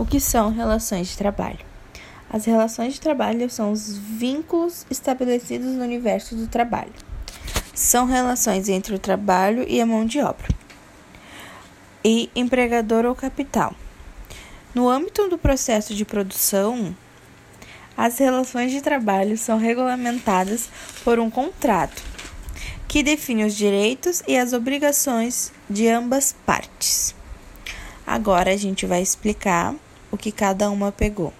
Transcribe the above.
O que são relações de trabalho? As relações de trabalho são os vínculos estabelecidos no universo do trabalho. São relações entre o trabalho e a mão de obra, e empregador ou capital. No âmbito do processo de produção, as relações de trabalho são regulamentadas por um contrato que define os direitos e as obrigações de ambas partes. Agora a gente vai explicar o que cada uma pegou.